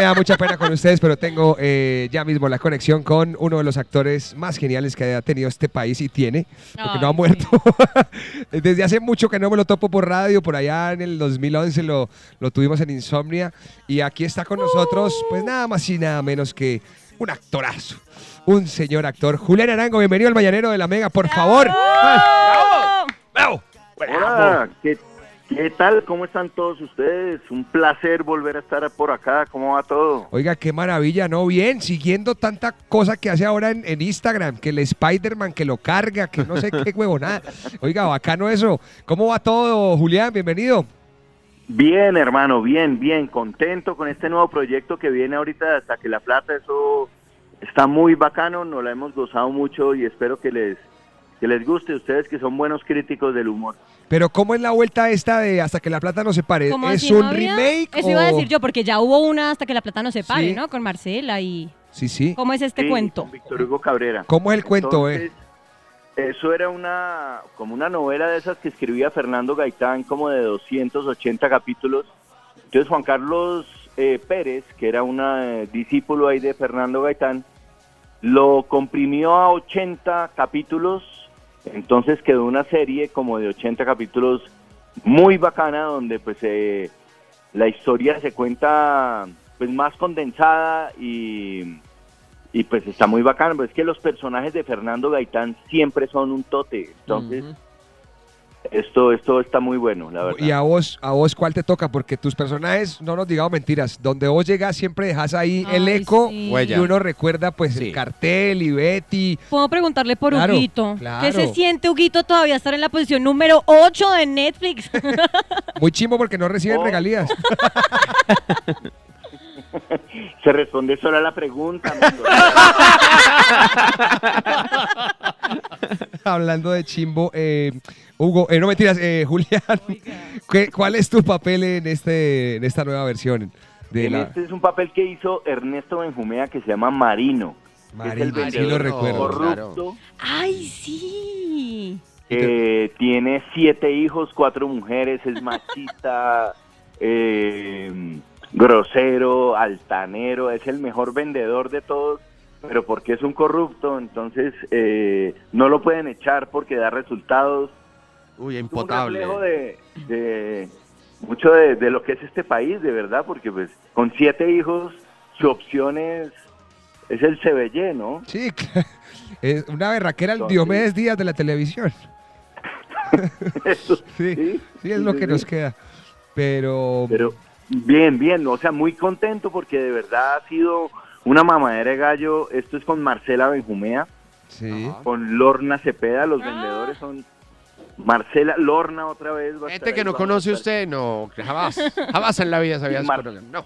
Me da mucha pena con ustedes, pero tengo eh, ya mismo la conexión con uno de los actores más geniales que ha tenido este país y tiene, porque no ha muerto. Desde hace mucho que no me lo topo por radio, por allá en el 2011 lo, lo tuvimos en Insomnia y aquí está con nosotros, pues nada más y nada menos que un actorazo, un señor actor. Julián Arango, bienvenido al Mañanero de la Mega, por favor. Ah, ¡Bravo! Hola, ¿qué, ¿qué tal? ¿Cómo están todos ustedes? Un placer volver a estar por acá. ¿Cómo va todo? Oiga, qué maravilla, ¿no? Bien, siguiendo tanta cosa que hace ahora en, en Instagram, que el Spider-Man que lo carga, que no sé qué huevonada. Oiga, bacano eso. ¿Cómo va todo, Julián? Bienvenido. Bien, hermano, bien, bien. Contento con este nuevo proyecto que viene ahorita hasta que la plata. Eso está muy bacano, nos la hemos gozado mucho y espero que les, que les guste. Ustedes que son buenos críticos del humor. Pero ¿cómo es la vuelta esta de Hasta que la plata no se pare? ¿Cómo ¿Es así, un no remake? Eso iba a o- decir yo, porque ya hubo una hasta que la plata no se pare, Sí. ¿no? Con Marcela y... Sí, sí. ¿Cómo es este Sí, cuento? con Víctor Hugo Cabrera. ¿Cómo es el cuento, eh? Eso era una como una novela de esas que escribía Fernando Gaitán, como de 280 capítulos. Entonces Juan Carlos eh, Pérez, que era un discípulo ahí de Fernando Gaitán, lo comprimió a 80 capítulos. Entonces quedó una serie como de 80 capítulos muy bacana, donde pues eh, la historia se cuenta pues más condensada y y pues está muy bacano, pues es que los personajes de Fernando Gaitán siempre son un tote, entonces esto esto está muy bueno, la verdad. ¿Y a vos, a vos cuál te toca? Porque tus personajes, no nos digamos mentiras, donde vos llegas siempre dejas ahí el eco sí. y uno recuerda pues el cartel y Betty. Puedo preguntarle por Claro, Huguito. claro. ¿Qué se siente, Huguito, todavía estar en la posición número 8 de Netflix? Muy chimbo porque no reciben Oh. regalías. Se responde sola a la pregunta. Hablando de chimbo, eh, Hugo, eh, no mentiras, eh, Julián, ¿qué- ¿cuál es tu papel en este en esta nueva versión? De En la, Este es un papel que hizo Ernesto Benjumea que se llama Marino. que es el Marino, sí vendedor lo recuerdo. corrupto ¡Ay, sí! que tiene siete hijos, cuatro mujeres, es machista, eh, grosero, altanero, es el mejor vendedor de todos, pero porque es un corrupto, entonces eh, no lo pueden echar porque da resultados. Uy, Es un impotable. reflejo de, de mucho de, de lo que es este país, de verdad, porque pues con siete hijos su opción es, es el CBY, ¿no? Sí, es una berraquera el Diomedes Díaz de la televisión. Eso, Sí, sí, sí, es lo que nos queda. Pero, Pero bien, bien, o sea, muy contento porque de verdad ha sido una mamadera de gallo. Esto es con Marcela Benjumea, sí. con Lorna Cepeda, los vendedores son Marcela, Lorna otra vez. va Gente ahí, que no conoce usted, no, jamás, jamás en la vida sabía programa. No.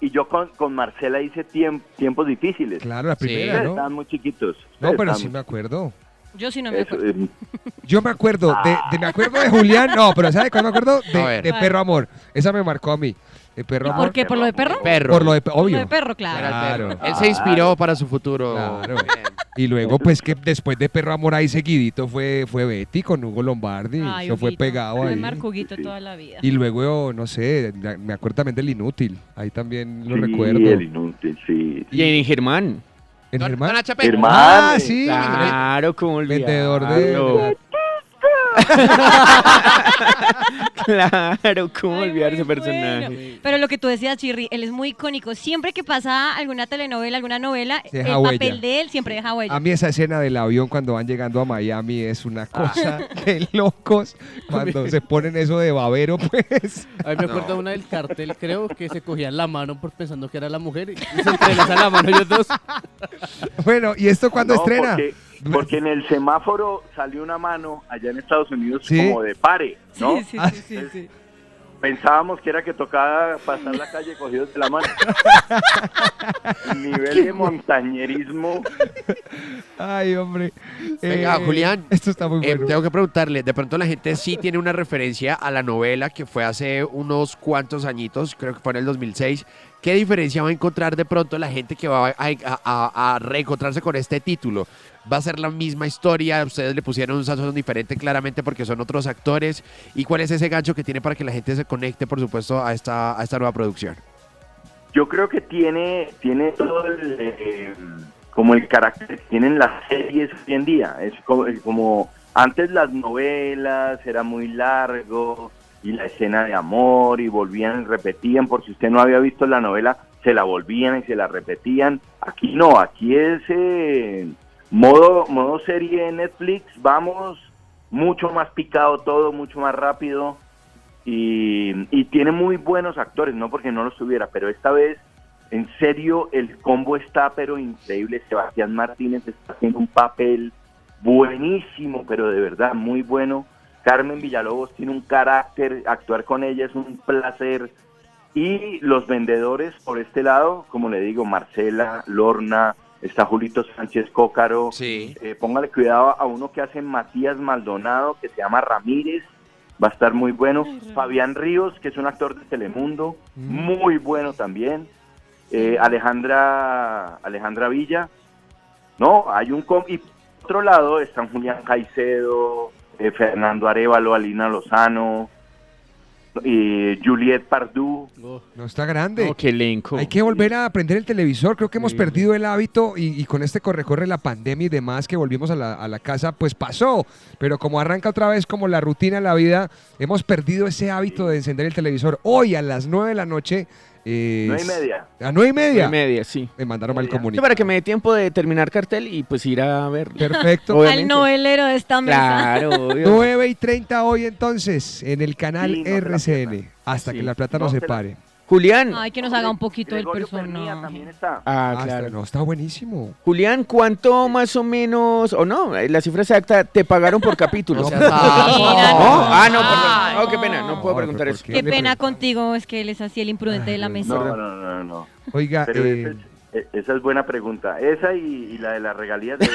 Y yo con, con Marcela hice tiemp- tiempos difíciles. Claro, la Sí. primera, ¿no? estaban muy chiquitos. No, pero sí me acuerdo. Yo sí no me Eso, acuerdo. eh, Yo me acuerdo de, de- me acuerdo de Julián, no, pero ¿sabe cuál me acuerdo? De, Perro Amor. Esa me marcó a mí. De Perro ¿Y Amor. por qué? ¿Por lo de perro? Perro. Por lo de Por lo obvio. de perro, claro. Perro. Claro. Él se inspiró para su futuro. Claro. Bien. Y luego, pues que después de Perro Amor ahí seguidito fue, fue Betty con Hugo Lombardi. Ay, Eso fue pegado Fue ahí. Marcuguito toda la vida. Y luego, no sé, me acuerdo también del Inútil. Ahí también lo Sí, recuerdo. el inútil, sí. Y en Germán. ¿En Don- Germán? Don Achapel. Germán. Ah, sí. Claro, como Vendedor de- claro, cómo Ay, olvidar ese personaje. bueno. Pero lo que tú decías, Chirri, él es muy icónico. Siempre que pasa alguna telenovela, alguna novela, el huella. papel de él siempre deja huella. A mí esa escena del avión cuando van llegando a Miami es una cosa de locos. Cuando se ponen eso de babero, pues. A mí me acuerdo una del cartel, creo, que se cogían la mano por pensando que era la mujer y se entrelazan la mano ellos dos. Bueno, ¿y esto cuándo No, estrena? Porque, porque en el semáforo salió una mano allá en Estados Unidos Sí. como de pare, ¿no? Sí, sí, Ah, sí, sí, sí. Pensábamos que era que tocaba pasar la calle cogidos de la mano. El nivel de montañerismo. Ay, hombre. Venga, Eh, Julián. Esto está muy Eh, bueno. tengo que preguntarle, de pronto la gente sí tiene una referencia a la novela que fue hace unos cuantos añitos, creo que fue en el 2006. ¿Qué diferencia va a encontrar de pronto la gente que va a, a- a- a reencontrarse con este título? ¿Va a ser la misma historia? ¿Ustedes le pusieron un sazón diferente claramente porque son otros actores? ¿Y cuál es ese gancho que tiene para que la gente se conecte, por supuesto, a esta, nueva producción? Yo creo que tiene, tiene todo el, eh, como el carácter que tienen las series hoy en día. Es como, es como antes las novelas era muy largo y la escena de amor y volvían y repetían. Por si usted no había visto la novela, se la volvían y se la repetían. Aquí no, aquí es eh, modo, modo serie de Netflix. Vamos mucho más picado todo, mucho más rápido y, y tiene muy buenos actores, no porque no los tuviera, pero esta vez, en serio, el combo está pero increíble. Sebastián Martínez está haciendo un papel buenísimo, pero de verdad muy bueno. Carmen Villalobos tiene un carácter, actuar con ella es un placer. Y los vendedores por este lado, como le digo, Marcela, Lorna, está Julito Sánchez Cócaro. Sí. Eh, póngale cuidado a uno que hace Matías Maldonado, que se llama Ramírez, va a estar muy bueno. Fabián Ríos, que es un actor de Telemundo, muy bueno también. Eh, Alejandra Alejandra Villa. No, hay un... com- y por otro lado están Julián Caicedo, eh, Fernando Arevalo, Alina Lozano, y Juliet Pardú. No está grande. qué elenco. Hay que volver a aprender el televisor. Creo que hemos perdido el hábito y, y con este corre-corre la pandemia y demás que volvimos a la, a la casa, pues pasó. Pero como arranca otra vez como la rutina en la vida, hemos perdido ese hábito de encender el televisor. Hoy a las 9 de la noche. Eh, Nueve y media. A 9 y media. Y media, sí. Me mandaron mal Sí, comunicado. para que me dé tiempo de terminar cartel y pues ir a ver. Perfecto. Al novelero de esta mesa. Claro, obvio. 9 y 30 hoy entonces en el canal Sí, no RCN. Hasta Sí. que la plata no, No se se la- pare. Julián. Ay, que nos haga un poquito del personaje. también está. Ah, Ah, claro. está- no, está buenísimo. Julián, ¿cuánto más o menos, o no, eh, la cifra exacta, te pagaron por capítulo? No, ¿No? Ah, no, perdón. Oh, qué pena, no puedo preguntar eso. ¿por Qué pena contigo, es que él es así el imprudente de la mesa. No, no, no, no. Oiga, eh, esa, es, eh, esa es buena pregunta. Esa y, y la de las regalías. De...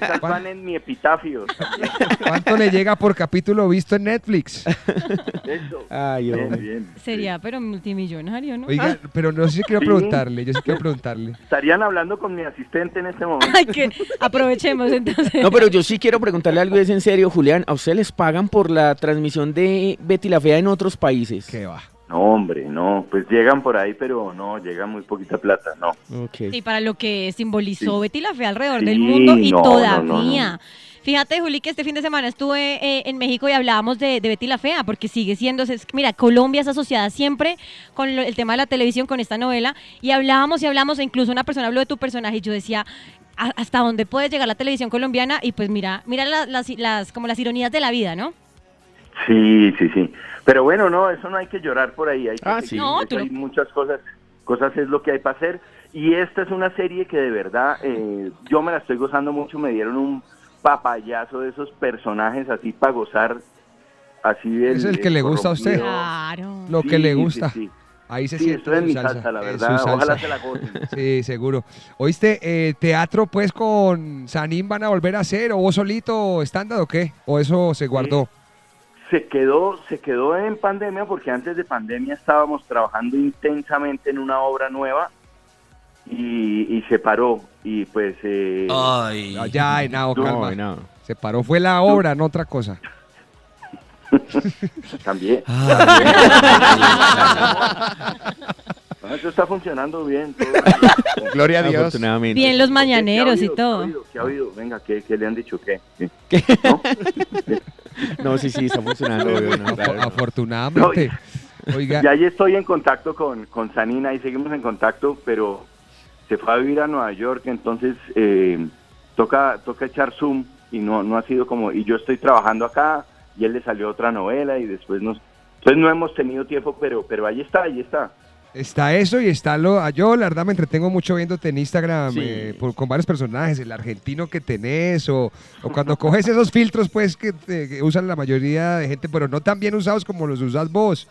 Esas van en mi epitafio. también. ¿cuánto le llega por capítulo visto en Netflix? Eso. Ay, Bien. Sería, pero multimillonario, ¿no? Oiga, pero no sé si quiero preguntarle, yo sí quiero preguntarle. Estarían hablando con mi asistente en este momento. Ay, que aprovechemos entonces. No, pero yo sí quiero preguntarle algo, es en serio, Julián. ¿A ustedes les pagan por la transmisión de Betty la Fea en otros países? ¿Qué va? No, hombre, no. Pues llegan por ahí, pero no, llega muy poquita plata, no. Ok. Y para lo que simbolizó Sí. Betty la Fea alrededor Sí, del mundo y no, todavía. no, no. Fíjate, Juli, que este fin de semana estuve eh, en México y hablábamos de, de Betty la Fea, porque sigue siendo, es- mira, Colombia es asociada siempre con lo- el tema de la televisión, con esta novela, y hablábamos y hablamos, e incluso una persona habló de tu personaje y yo decía, "¿A- ¿hasta dónde puede llegar la televisión colombiana? Y pues mira, mira la- las, las, como las ironías de la vida, ¿no? Sí, sí, sí. Pero bueno, no, eso no hay que llorar por ahí. Hay que Ah, sí. No, eso tú hay muchas cosas. Cosas es lo que hay para hacer. Y esta es una serie que de verdad eh, yo me la estoy gozando mucho. Me dieron un papayazo de esos personajes así para gozar. Así del, Es el que le gusta a usted. Claro. Lo Sí, que le gusta. sí. Ahí se Sí, siente esto es mi salsa, salsa, la verdad. Ojalá se la gocen. Sí, seguro. Oíste, eh, teatro pues con Sanín van a volver a hacer, o vos solito estándar o qué, o eso se guardó. Se quedó, se quedó en pandemia porque antes de pandemia estábamos trabajando intensamente en una obra nueva y, y se paró. Y pues... eh, Ay. No, ya, No, calma. no. Se paró, fue la obra, no otra cosa. También. Ah, No, eso está funcionando bien. todo. Gloria a Dios. Bien los ¿Qué ha mañaneros y habido? ¿Qué ha todo. habido? ¿Qué ha habido? Venga, ¿qué, qué le han dicho? ¿Qué? No, sí, sí, está funcionando. obvio, no, claro, no. Afortunadamente. Oiga, Ya ahí estoy en contacto con, con Sanina y seguimos en contacto, pero se fue a vivir a Nueva York, entonces eh, toca, toca echar Zoom y no, no ha sido como, y yo estoy trabajando acá y él le salió otra novela y después nos, pues no hemos tenido tiempo, pero, pero ahí está, ahí está. Está eso y está lo. ah, Yo, la verdad, me entretengo mucho viéndote en Instagram Sí. eh, por- con varios personajes, el argentino que tenés, o, o cuando coges esos filtros, pues, que, te- que usan la mayoría de gente, pero no tan bien usados como los usas vos.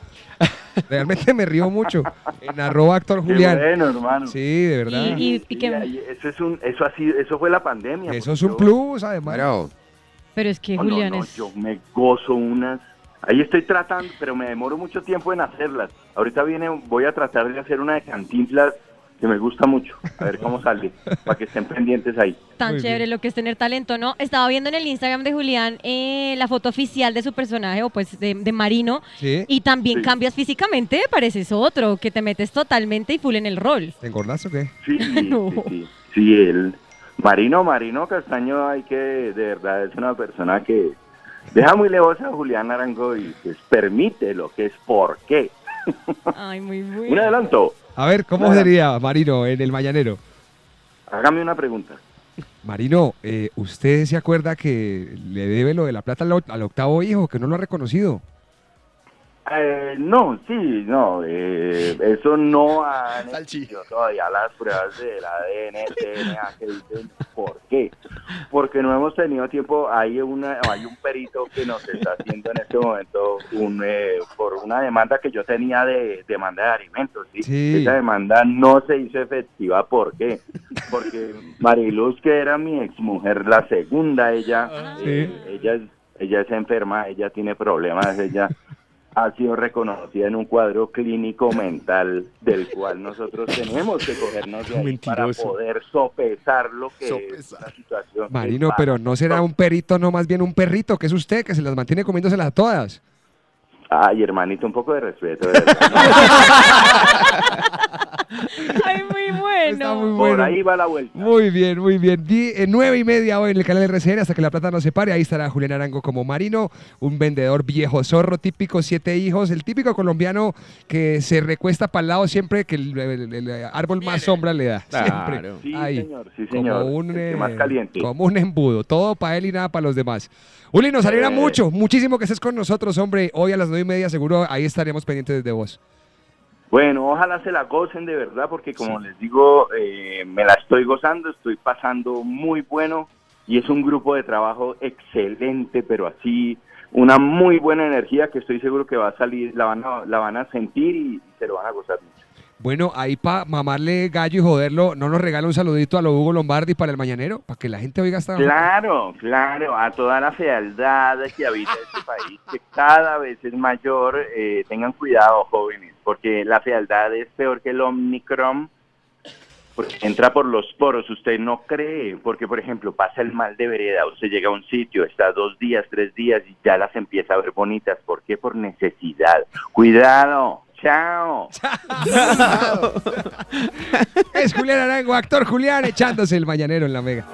Realmente me río mucho. En arroba actor Qué Julián. bueno, hermano. Sí, de verdad. Y, y- y Sí, que- ahí- eso es un, eso ha sido, eso fue la pandemia. Eso es un yo- plus, además. Pero es que No, no, Julián no, es... yo me gozo unas. Ahí estoy tratando, pero me demoro mucho tiempo en hacerlas. Ahorita viene, voy a tratar de hacer una de Cantinflas que me gusta mucho. A ver cómo sale, para que estén pendientes ahí. Tan Muy chévere lo que es tener talento, ¿no? Estaba viendo en el Instagram de Julián eh, la foto oficial de su personaje, o pues de, de Marino, Sí. y también Sí. cambias físicamente, pareces otro, que te metes totalmente y full en el rol. ¿Te engordas o qué? Sí, No. sí, sí. Sí, el Marino, Marino Castaño, hay que, de verdad, es una persona que deja muy lejos a Julián Arango y pues permite lo que es por qué. Ay, muy bueno. Un adelanto. A ver, ¿cómo Nada. sería Marino en el Mañanero? Hágame una pregunta. Marino, eh, ¿usted se acuerda que le debe lo de la plata al, al octavo hijo, que no lo ha reconocido? Eh, no, sí, no, eh, eso no hecho todavía las pruebas del ADN, DNA, que dicen por qué. Porque no hemos tenido tiempo, hay una, hay un perito que nos está haciendo en este momento un, eh, por una demanda que yo tenía de demanda de alimentos, ¿sí? Sí. Esa demanda no se hizo efectiva, ¿por qué? Porque Mariluz, que era mi exmujer, la segunda, ella, eh, ella, es, ella es enferma, ella tiene problemas, ella ha sido reconocida en un cuadro clínico mental del cual nosotros tenemos que cogernos de ahí para poder sopesar lo que es la situación. Marino, pero no será un perito, no más bien un perrito, que es usted, que se las mantiene comiéndoselas a todas. Ay, hermanito, un poco de respeto. de. Ay, muy Está bueno. Por ahí va la vuelta. Muy bien, muy bien. Di- eh, nueve y media hoy en el canal RCN hasta que la plata no se pare. Ahí estará Julián Arango como marino, un vendedor viejo zorro, típico, siete hijos, el típico colombiano que se recuesta para el lado siempre que el, el- el árbol más sombra le da. Siempre. Claro. Sí, Ahí. señor, sí, señor. Como un, eh, más caliente. como un embudo. Todo para él y nada para los demás. Uli, nos alegra Eh. mucho, muchísimo que estés con nosotros, hombre. Hoy a las nueve y media seguro ahí estaremos pendientes de vos. Bueno, ojalá se la gocen de verdad, porque como les digo, eh, me la estoy gozando, estoy pasando muy bueno y es un grupo de trabajo excelente, pero así una muy buena energía que estoy seguro que va a salir, la van a, la van a sentir y se lo van a gozar mucho. Bueno, ahí para mamarle gallo y joderlo, ¿no nos regala un saludito a lo Hugo Lombardi para el mañanero? Para que la gente oiga esta... Claro, claro, a toda la fealdad que habita este país, que cada vez es mayor, eh, tengan cuidado jóvenes, porque la fealdad es peor que el Omicron, porque entra por los poros, usted no cree, porque por ejemplo pasa el mal de vereda, usted llega a un sitio, está dos días, tres días y ya las empieza a ver bonitas, ¿por qué? Por necesidad. Cuidado, chao. Es Julián Arango, actor Julián, echándose el mañanero en la mega.